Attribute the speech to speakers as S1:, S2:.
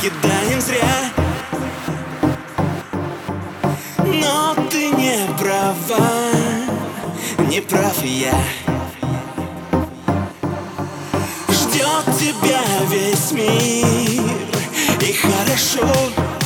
S1: кидаем зря. Но ты не права, не прав я. Ждет тебя весь мир И хорошо.